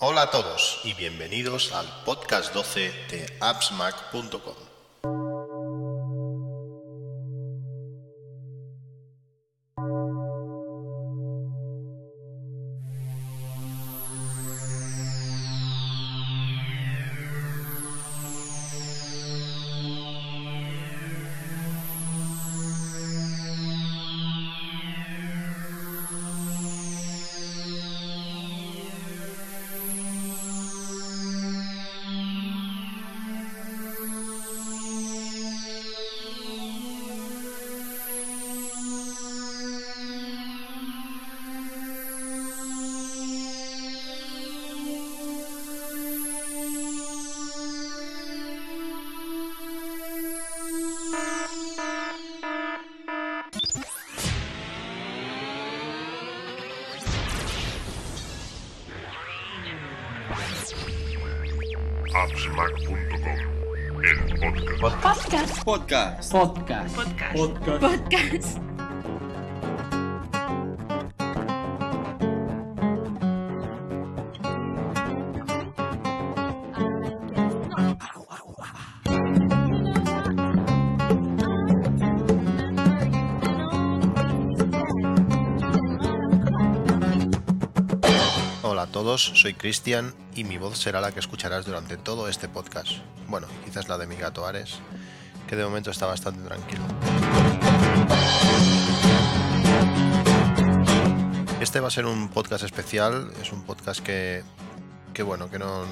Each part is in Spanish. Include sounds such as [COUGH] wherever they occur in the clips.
Hola a todos y bienvenidos al podcast 12 de appsmac.com. appsmac.com, el podcast. Podcast. Podcast. Podcast. Podcast. Hola a todos, soy Cristian y mi voz será la que escucharás durante todo este podcast. Bueno, quizás la de mi gato Ares, que de momento está bastante tranquilo. Este va a ser un podcast especial, es un podcast que, que bueno, que no,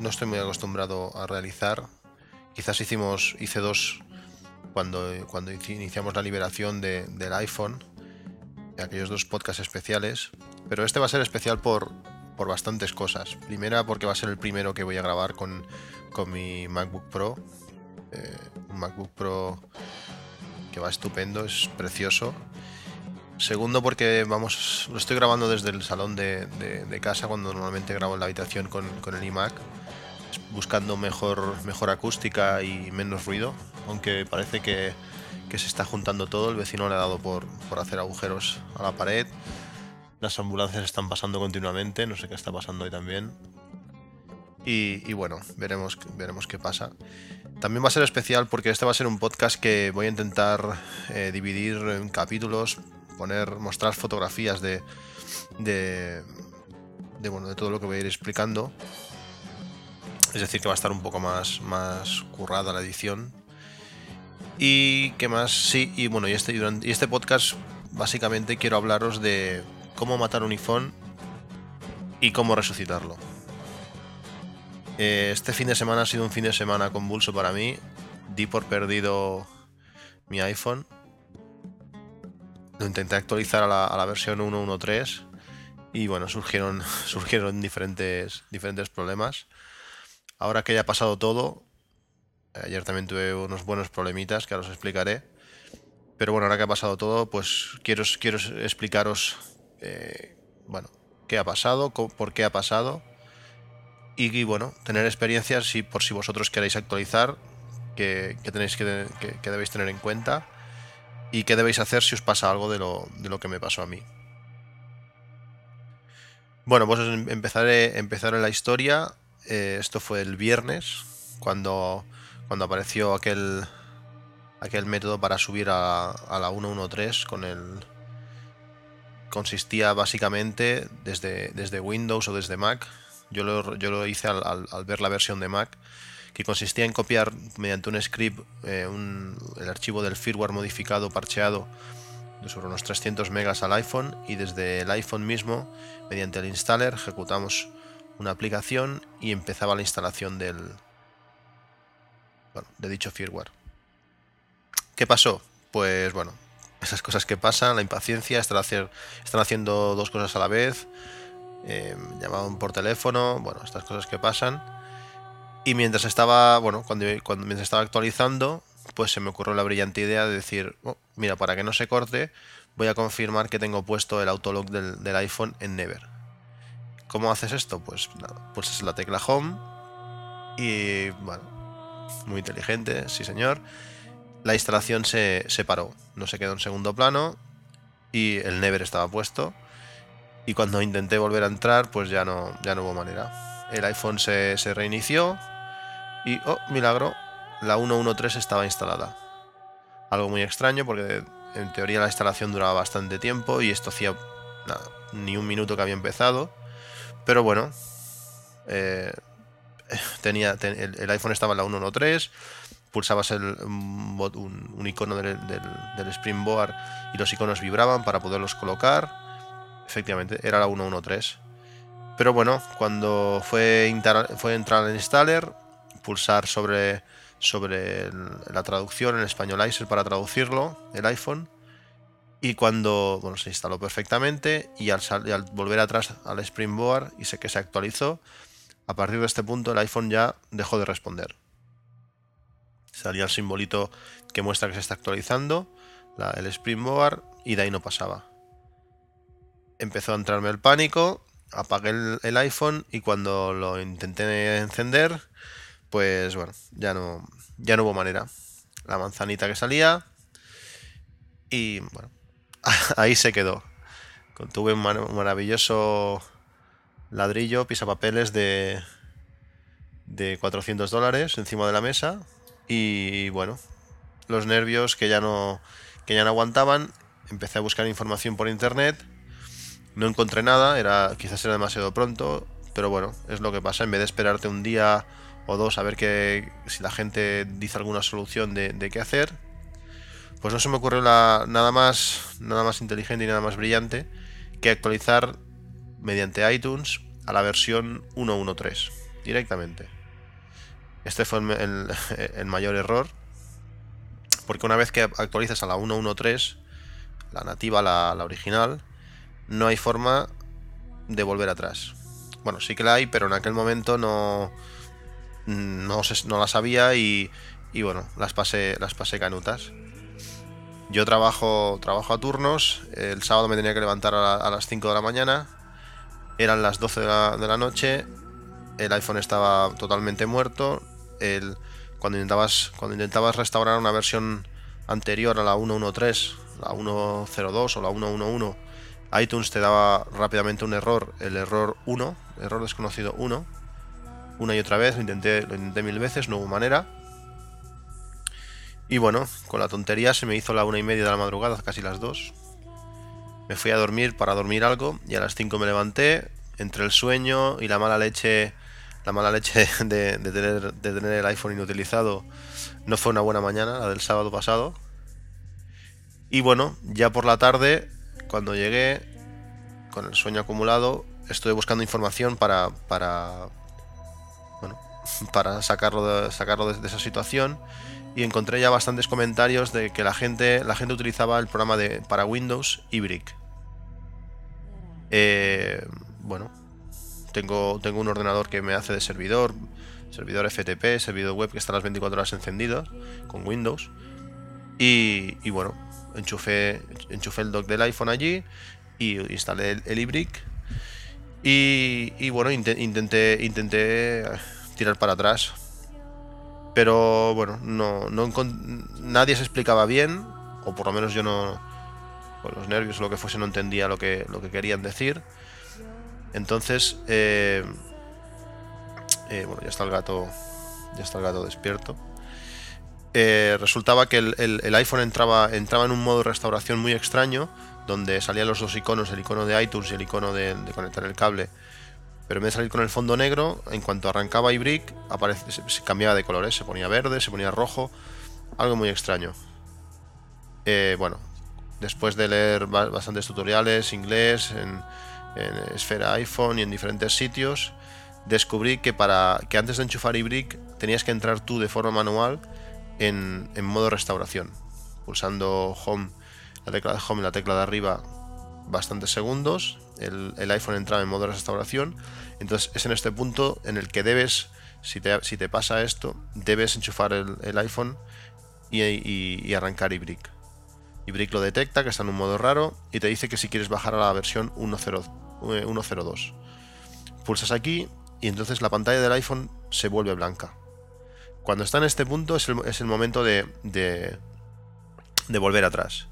no estoy muy acostumbrado a realizar. Quizás hicimos, hice dos cuando, cuando iniciamos la liberación de- del iPhone, aquellos dos podcasts especiales, pero este va a ser especial por, por bastantes cosas. Primera, porque va a ser el primero que voy a grabar con, con mi MacBook Pro. Eh, un MacBook Pro que va estupendo, es precioso. Segundo, porque vamos, lo estoy grabando desde el salón de, de- de casa, cuando normalmente grabo en la habitación con, con el iMac, buscando mejor, mejor acústica y menos ruido, aunque parece que, que se está juntando todo. El vecino le ha dado por, por hacer agujeros a la pared. Las ambulancias están pasando continuamente, no sé qué está pasando hoy también. Y, bueno, veremos, veremos qué pasa. También va a ser especial porque este va a ser un podcast que voy a intentar eh, dividir en capítulos, poner, mostrar fotografías de, de, de, bueno, de todo lo que voy a ir explicando. Es decir, que va a estar un poco más, más currada la edición. Y qué más, sí, y bueno, y este, y este podcast básicamente quiero hablaros de cómo matar un iPhone y cómo resucitarlo. Eh, Este fin de semana ha sido un fin de semana convulso para mí. Di por perdido mi iPhone. Lo intenté actualizar a la, a la versión 1.1.3 y bueno, surgieron, [LAUGHS] surgieron diferentes, diferentes problemas. Ahora que ya ha pasado todo, ayer también tuve unos buenos problemitas que ahora os explicaré. Pero bueno, ahora que ha pasado todo, pues quiero, quiero explicaros, eh, bueno, qué ha pasado, por qué ha pasado. Y, bueno, tener experiencias si, por si vosotros queréis actualizar, que, tenéis que, debéis tener en cuenta. Y qué debéis hacer si os pasa algo de lo, de lo que me pasó a mí. Bueno, pues em- empezaré, la historia. Eh, esto fue el viernes, cuando, cuando apareció aquel, aquel método para subir a, a la 1.1.3 con el... Consistía básicamente desde, desde Windows o desde Mac. Yo lo, yo lo hice al, ver la versión de Mac, que consistía en copiar mediante un script eh, el archivo del firmware modificado, parcheado, de sobre unos 300 megas al iPhone y desde el iPhone mismo, mediante el installer, ejecutamos una aplicación y empezaba la instalación del bueno, de dicho firmware. ¿Qué pasó? Pues bueno, esas cosas que pasan, la impaciencia, están, haciendo dos cosas a la vez, eh, llamaban por teléfono, bueno, estas cosas que pasan. Y mientras estaba, bueno, cuando, cuando mientras estaba actualizando, pues se me ocurrió la brillante idea de decir, "Oh, mira, para que no se corte, voy a confirmar que tengo puesto el autolock del, del iPhone en Never. ¿Cómo haces esto? Pues nada, pulsas la tecla Home y bueno, muy inteligente, sí señor. La instalación se, se paró, no se quedó en segundo plano y el Never estaba puesto. Y cuando intenté volver a entrar, pues ya no, ya no hubo manera. El iPhone se, se reinició y, oh, milagro, la 113 estaba instalada. Algo muy extraño porque en teoría la instalación duraba bastante tiempo y esto hacía nada, ni un minuto que había empezado. Pero bueno, eh, [LAUGHS] tenía, el, iPhone estaba en la 113, pulsabas el, un, icono del, del, Springboard y los iconos vibraban para poderlos colocar. Efectivamente, era la 113. Pero bueno, cuando fue, fue entrar al installer, pulsar sobre, sobre la traducción en Españolizer para traducirlo, el iPhone, y cuando bueno, se instaló perfectamente y al, al, volver atrás al Springboard y sé que se actualizó, a partir de este punto el iPhone ya dejó de responder. Salía el simbolito que muestra que se está actualizando, el Springboard, y de ahí no pasaba. Empezó a entrarme el pánico, apagué el, iPhone y cuando lo intenté encender, pues bueno, ya no, ya no hubo manera. La manzanita que salía y bueno, [LAUGHS] ahí se quedó. Tuve un maravilloso ladrillo, pisapapeles de, de 400 dólares encima de la mesa. Y bueno, los nervios que ya no, que ya no aguantaban. Empecé a buscar información por internet. No encontré nada, era, quizás era demasiado pronto, pero bueno, es lo que pasa. En vez de esperarte un día o dos a ver que, si la gente dice alguna solución de, de qué hacer, pues no se me ocurrió nada, más, nada más inteligente y nada más brillante que actualizar mediante iTunes a la versión 1.1.3 directamente. Este fue [LAUGHS] el, mayor error, porque una vez que actualizas a la 1.1.3, la nativa, la, original, no hay forma de volver atrás. Bueno, sí que la hay, pero en aquel momento no, no, no la sabía y, y bueno, las pasé, las pasé canutas. Yo trabajo, trabajo a turnos, el sábado me tenía que levantar a, las 5 de la mañana, eran las 12 de la, noche, el iPhone estaba totalmente muerto, el, cuando, intentabas, restaurar una versión anterior a la 1.1.3, la 1.02 o la 1.1.1, iTunes te daba rápidamente un error, el error 1, error desconocido 1, una y otra vez, lo intenté, lo intenté mil veces, no hubo manera. Y bueno, con la tontería se me hizo la una y media de la madrugada, casi las dos. Me fui a dormir para dormir algo y a las 5 me levanté, entre el sueño y la mala leche, la mala leche [LAUGHS] de, tener, el iPhone inutilizado. No fue una buena mañana, la del sábado pasado. Y bueno, ya por la tarde, cuando llegué, con el sueño acumulado, estuve buscando información para, para bueno, [LAUGHS] para sacarlo de, sacarlo de esa situación y encontré ya bastantes comentarios de que la gente, la gente utilizaba el programa de, para Windows iBrick. Eh, bueno, tengo, tengo un ordenador que me hace de servidor, servidor FTP, servidor web que está las 24 horas encendido con Windows. Y, y bueno, enchufé, enchufé el dock del iPhone allí y instalé el, iBrick. Y, y, bueno, intenté, intenté tirar para atrás pero bueno, no, no nadie se explicaba bien, o por lo menos yo no, con los nervios o lo que fuese, no entendía lo que, lo que querían decir. Entonces, eh, eh, bueno, ya está el gato, ya está el gato despierto. Eh, resultaba que el, iPhone entraba, entraba en un modo de restauración muy extraño, donde salían los dos iconos, el icono de iTunes y el icono de conectar el cable pero en vez de salir con el fondo negro, en cuanto arrancaba iBrick, aparece, se, cambiaba de colores, se ponía verde, se ponía rojo, algo muy extraño. Eh, bueno, después de leer bastantes tutoriales, inglés, en, Esfera iPhone y en diferentes sitios, descubrí que para que antes de enchufar iBrick tenías que entrar tú de forma manual en, en modo restauración, pulsando Home, la tecla de Home y la tecla de arriba bastantes segundos el, iPhone entraba en modo restauración. Entonces es en este punto en el que debes, si te, pasa esto, debes enchufar el, iPhone y, arrancar iBrick. iBrick lo detecta, que está en un modo raro, y te dice que si quieres bajar a la versión 1.02. Eh, Pulsas aquí y entonces la pantalla del iPhone se vuelve blanca. Cuando está en este punto es el, momento de, volver atrás.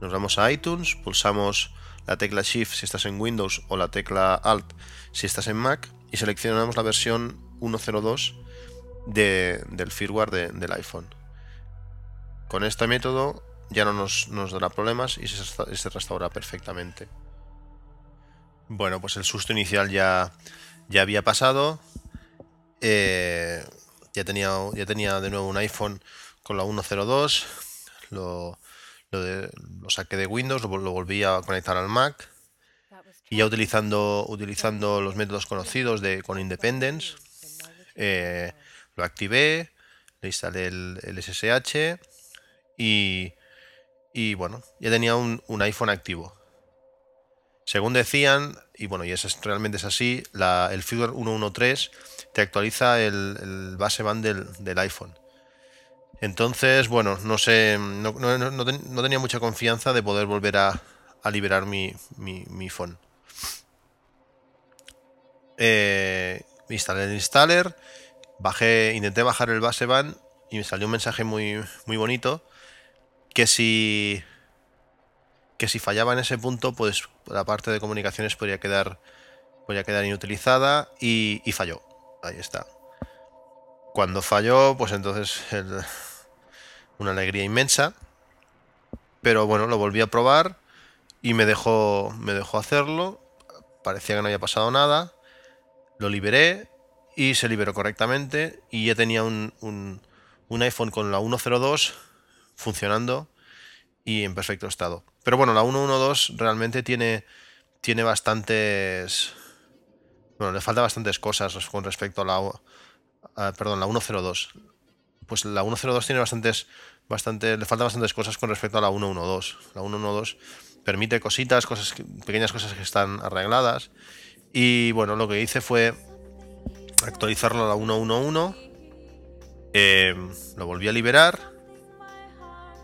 Nos vamos a iTunes, pulsamos la tecla Shift si estás en Windows o la tecla Alt si estás en Mac y seleccionamos la versión 1.02 del firmware del iPhone. Con este método ya no nos, dará problemas y se, restaura perfectamente. Bueno, pues el susto inicial ya, ya había pasado. Eh, ya, tenía, ya tenía de nuevo un iPhone con la 1.02. Lo, lo, saqué de Windows, lo, volví a conectar al Mac. Y ya utilizando, utilizando los métodos conocidos de, con Independence, eh, lo activé, le instalé el, el SSH y, y bueno, ya tenía un, iPhone activo. Según decían, y bueno, y eso es, realmente es así, el firmware 113 te actualiza el, base band del, iPhone. Entonces, bueno, no sé, no, tenía mucha confianza de poder volver a, liberar mi, mi, phone. Eh, instalé el installer, bajé, intenté bajar el base band y me salió un mensaje muy, muy bonito que si que si fallaba en ese punto, pues la parte de comunicaciones podría quedar podría quedar inutilizada y, falló. Ahí está. Cuando falló, pues entonces [LAUGHS] una alegría inmensa. Pero bueno, lo volví a probar y me dejó me dejó hacerlo. Parecía que no había pasado nada. Lo liberé y se liberó correctamente y ya tenía un, un, un iPhone con la 102 funcionando y en perfecto estado. Pero bueno, la 112 realmente tiene, tiene bastantes... Bueno, le falta bastantes cosas con respecto a la... perdón, la 102. Pues la 102 tiene bastantes, bastante, le falta bastantes cosas con respecto a la 112. La 112 permite cositas, cosas, pequeñas cosas que están arregladas. Y bueno, lo que hice fue actualizarlo a la 111. Eh, lo volví a liberar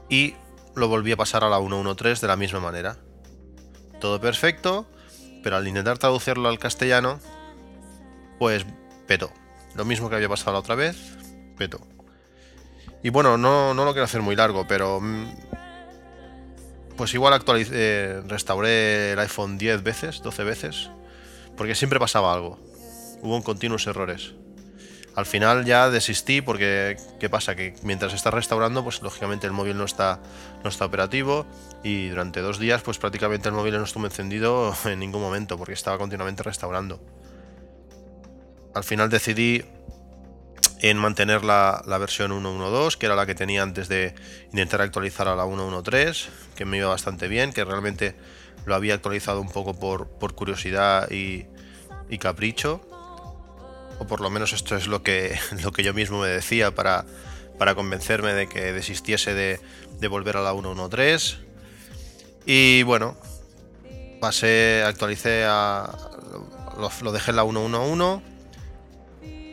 y lo volví a pasar a la 113 de la misma manera. Todo perfecto, pero al intentar traducirlo al castellano, pues petó. Lo mismo que había pasado la otra vez, petó. Y bueno, no, no lo quiero hacer muy largo, pero... Mm, pues igual actualicé, eh, restauré el iPhone 10 veces, 12 veces, porque siempre pasaba algo. Hubo continuos errores. Al final ya desistí porque, ¿qué pasa? Que mientras está restaurando, pues lógicamente el móvil no está, no está operativo y durante dos días, pues prácticamente el móvil no estuvo encendido [LAUGHS] en ningún momento porque estaba continuamente restaurando. Al final decidí en mantener la, versión 1.1.2, que era la que tenía antes de intentar actualizar a la 1.1.3, que me iba bastante bien, que realmente lo había actualizado un poco por, curiosidad y, y capricho o por lo menos esto es lo que, [LAUGHS] lo que yo mismo me decía para, para convencerme de que desistiese de, volver a la 1.1.3. Y bueno, pasé, actualicé a. Lo, dejé en la 1.1.1.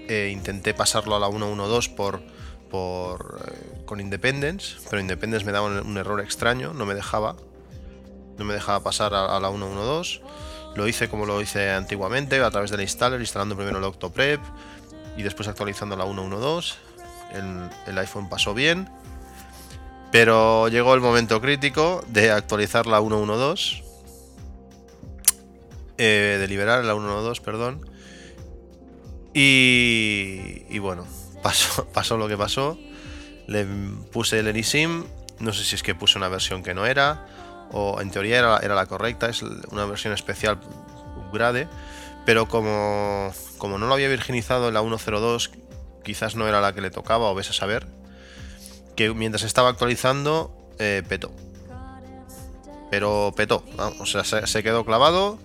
E intenté pasarlo a la 1.1.2 por, por, eh, con Independence, pero Independence me daba un, error extraño, no me dejaba. No me dejaba pasar a, a la 1.1.2. Lo hice como lo hice antiguamente, a través del installer, instalando primero el Octoprep y después actualizando la 1.1.2. El, el iPhone pasó bien, pero llegó el momento crítico de actualizar la 1.1.2. Eh, de liberar la 1.1.2, perdón. Y, y bueno, pasó, [LAUGHS] pasó lo que pasó. Le puse el eSIM. No sé si es que puse una versión que no era o en teoría era, la correcta, es una versión especial grade, pero como, como no lo había virginizado en la 1.02, quizás no era la que le tocaba, o ves a saber, que mientras estaba actualizando, eh, petó. Pero petó, o sea, se, quedó clavado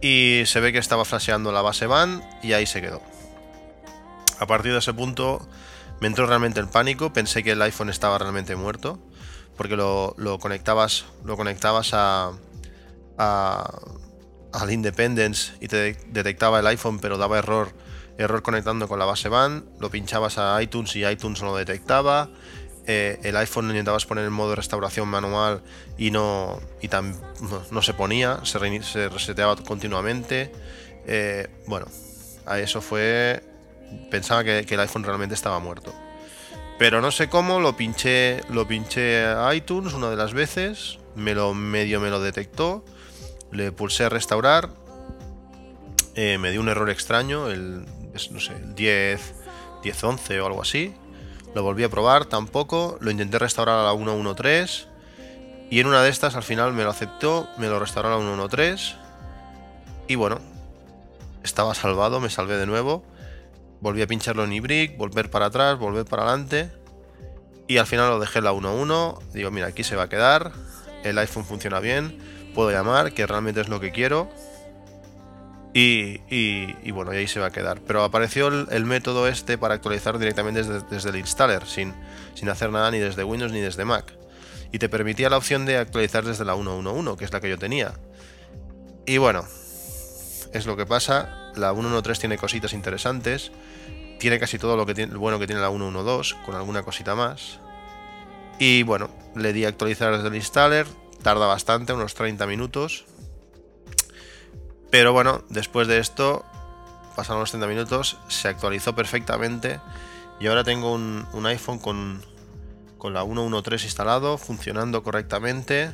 y se ve que estaba flasheando la base van y ahí se quedó. A partir de ese punto me entró realmente el pánico, pensé que el iPhone estaba realmente muerto porque lo, conectabas, lo conectabas a, al Independence y te detectaba el iPhone, pero daba error, error conectando con la base band. Lo pinchabas a iTunes y iTunes no lo detectaba. Eh, el iPhone intentabas poner en modo restauración manual y no, y no, se ponía, se, reseteaba continuamente. Eh, bueno, a eso fue. Pensaba que el iPhone realmente estaba muerto. Pero no sé cómo, lo pinché, lo pinché a iTunes una de las veces, me lo medio me lo detectó Le pulsé restaurar. Eh, me dio un error extraño, el, no sé, el 10, 10, 11 o algo así. Lo volví a probar, tampoco. Lo intenté restaurar a la 1.1.3. Y en una de estas al final me lo aceptó, me lo restauró a la 1.1.3. Y bueno, estaba salvado, me salvé de nuevo. Volví a pincharlo en iBrick, volver para atrás, volver para adelante. Y al final lo dejé en la 1.1. Digo, mira, aquí se va a quedar. El iPhone funciona bien. Puedo llamar, que realmente es lo que quiero. Y, bueno, y ahí se va a quedar. Pero apareció el, método este para actualizar directamente desde, el installer, sin, sin hacer nada ni desde Windows ni desde Mac. Y te permitía la opción de actualizar desde la 1.1.1, que es la que yo tenía. Y bueno, es lo que pasa. La 1.1.3 tiene cositas interesantes. Tiene casi todo lo que tiene, bueno que tiene la 1.1.2, con alguna cosita más. Y bueno, le di a actualizar desde el installer. Tarda bastante, unos 30 minutos. Pero bueno, después de esto, pasaron los 30 minutos, se actualizó perfectamente. Y ahora tengo un, iPhone con, con la 1.1.3 instalado, funcionando correctamente.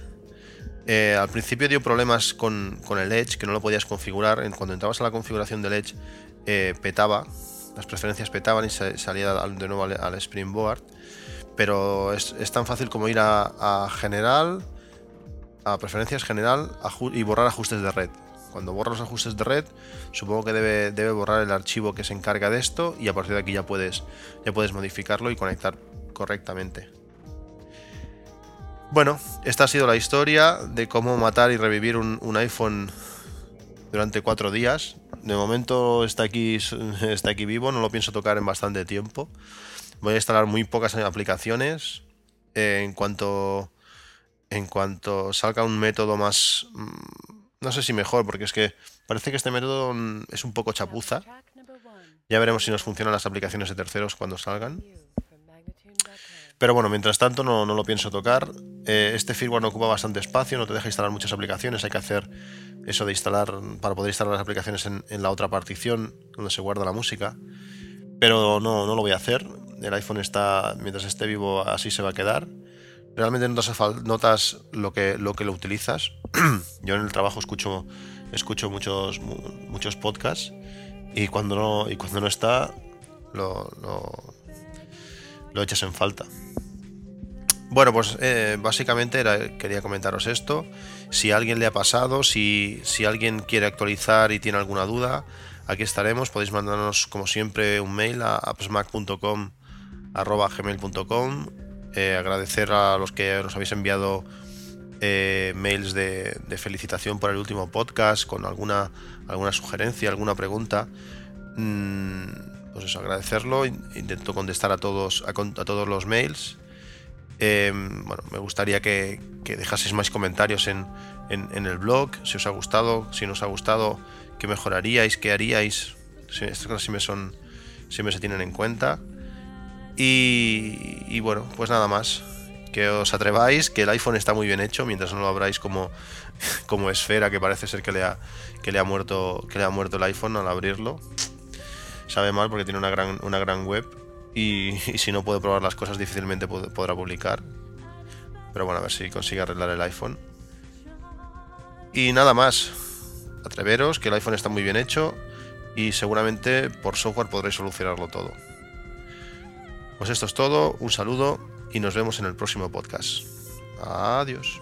Eh, al principio dio problemas con, el Edge, que no lo podías configurar. Cuando entrabas a la configuración del Edge, eh, petaba, las preferencias petaban y salía de nuevo al, Springboard. Pero es, tan fácil como ir a, General, a Preferencias General y borrar ajustes de red. Cuando borra los ajustes de red, supongo que debe, debe, borrar el archivo que se encarga de esto y a partir de aquí ya puedes, ya puedes modificarlo y conectar correctamente. Bueno, esta ha sido la historia de cómo matar y revivir un, iPhone durante cuatro días. De momento está aquí, [LAUGHS] está aquí vivo, no lo pienso tocar en bastante tiempo. Voy a instalar muy pocas aplicaciones. Eh, en cuanto en cuanto salga un método más mm, no sé si mejor, porque es que parece que este método es un poco chapuza. Ya veremos si nos funcionan las aplicaciones de terceros cuando salgan. Pero bueno, mientras tanto no, lo pienso tocar. Eh, este firmware no ocupa bastante espacio, no te deja instalar muchas aplicaciones. Hay que hacer eso de instalar, para poder instalar las aplicaciones en, la otra partición donde se guarda la música. Pero no, no lo voy a hacer. El iPhone está, mientras esté vivo, así se va a quedar. Realmente notas, notas lo, que, lo que lo utilizas. [CLEARS THROAT] Yo en el trabajo escucho, escucho muchos, muchos podcasts y cuando no, y cuando no está, lo echas en falta. Bueno, pues eh, básicamente quería comentaros esto. Si a alguien le ha pasado, si, si alguien quiere actualizar y tiene alguna duda, aquí estaremos. Podéis mandarnos, como siempre, un mail a appsmac.com.gmail.com eh, agradecer a los que nos habéis enviado eh, mails de, felicitación por el último podcast, con alguna, alguna sugerencia, alguna pregunta. Mm, pues eso, agradecerlo. Intento contestar a todos, a todos los mails. Em, bueno, me gustaría que, dejaseis más comentarios en, el blog, si os ha gustado, si no os ha gustado, qué mejoraríais, qué haríais. estas cosas siempre, son, siempre se tienen en cuenta. Y, bueno, pues nada más. Que os atreváis, que el iPhone está muy bien hecho, mientras no lo abráis como, [LAUGHS] como esfera, que parece ser que le, ha, que, le ha muerto, que le ha muerto el iPhone al abrirlo. Sabe mal porque tiene una gran, una gran web y, [LAUGHS] si no puede probar las cosas difícilmente podrá publicar. Pero bueno, a ver si consigue arreglar el iPhone. Y nada más. Atreveros, que el iPhone está muy bien hecho y seguramente por software podréis solucionarlo todo. Pues esto es todo, un saludo y nos vemos en el próximo podcast. Adiós.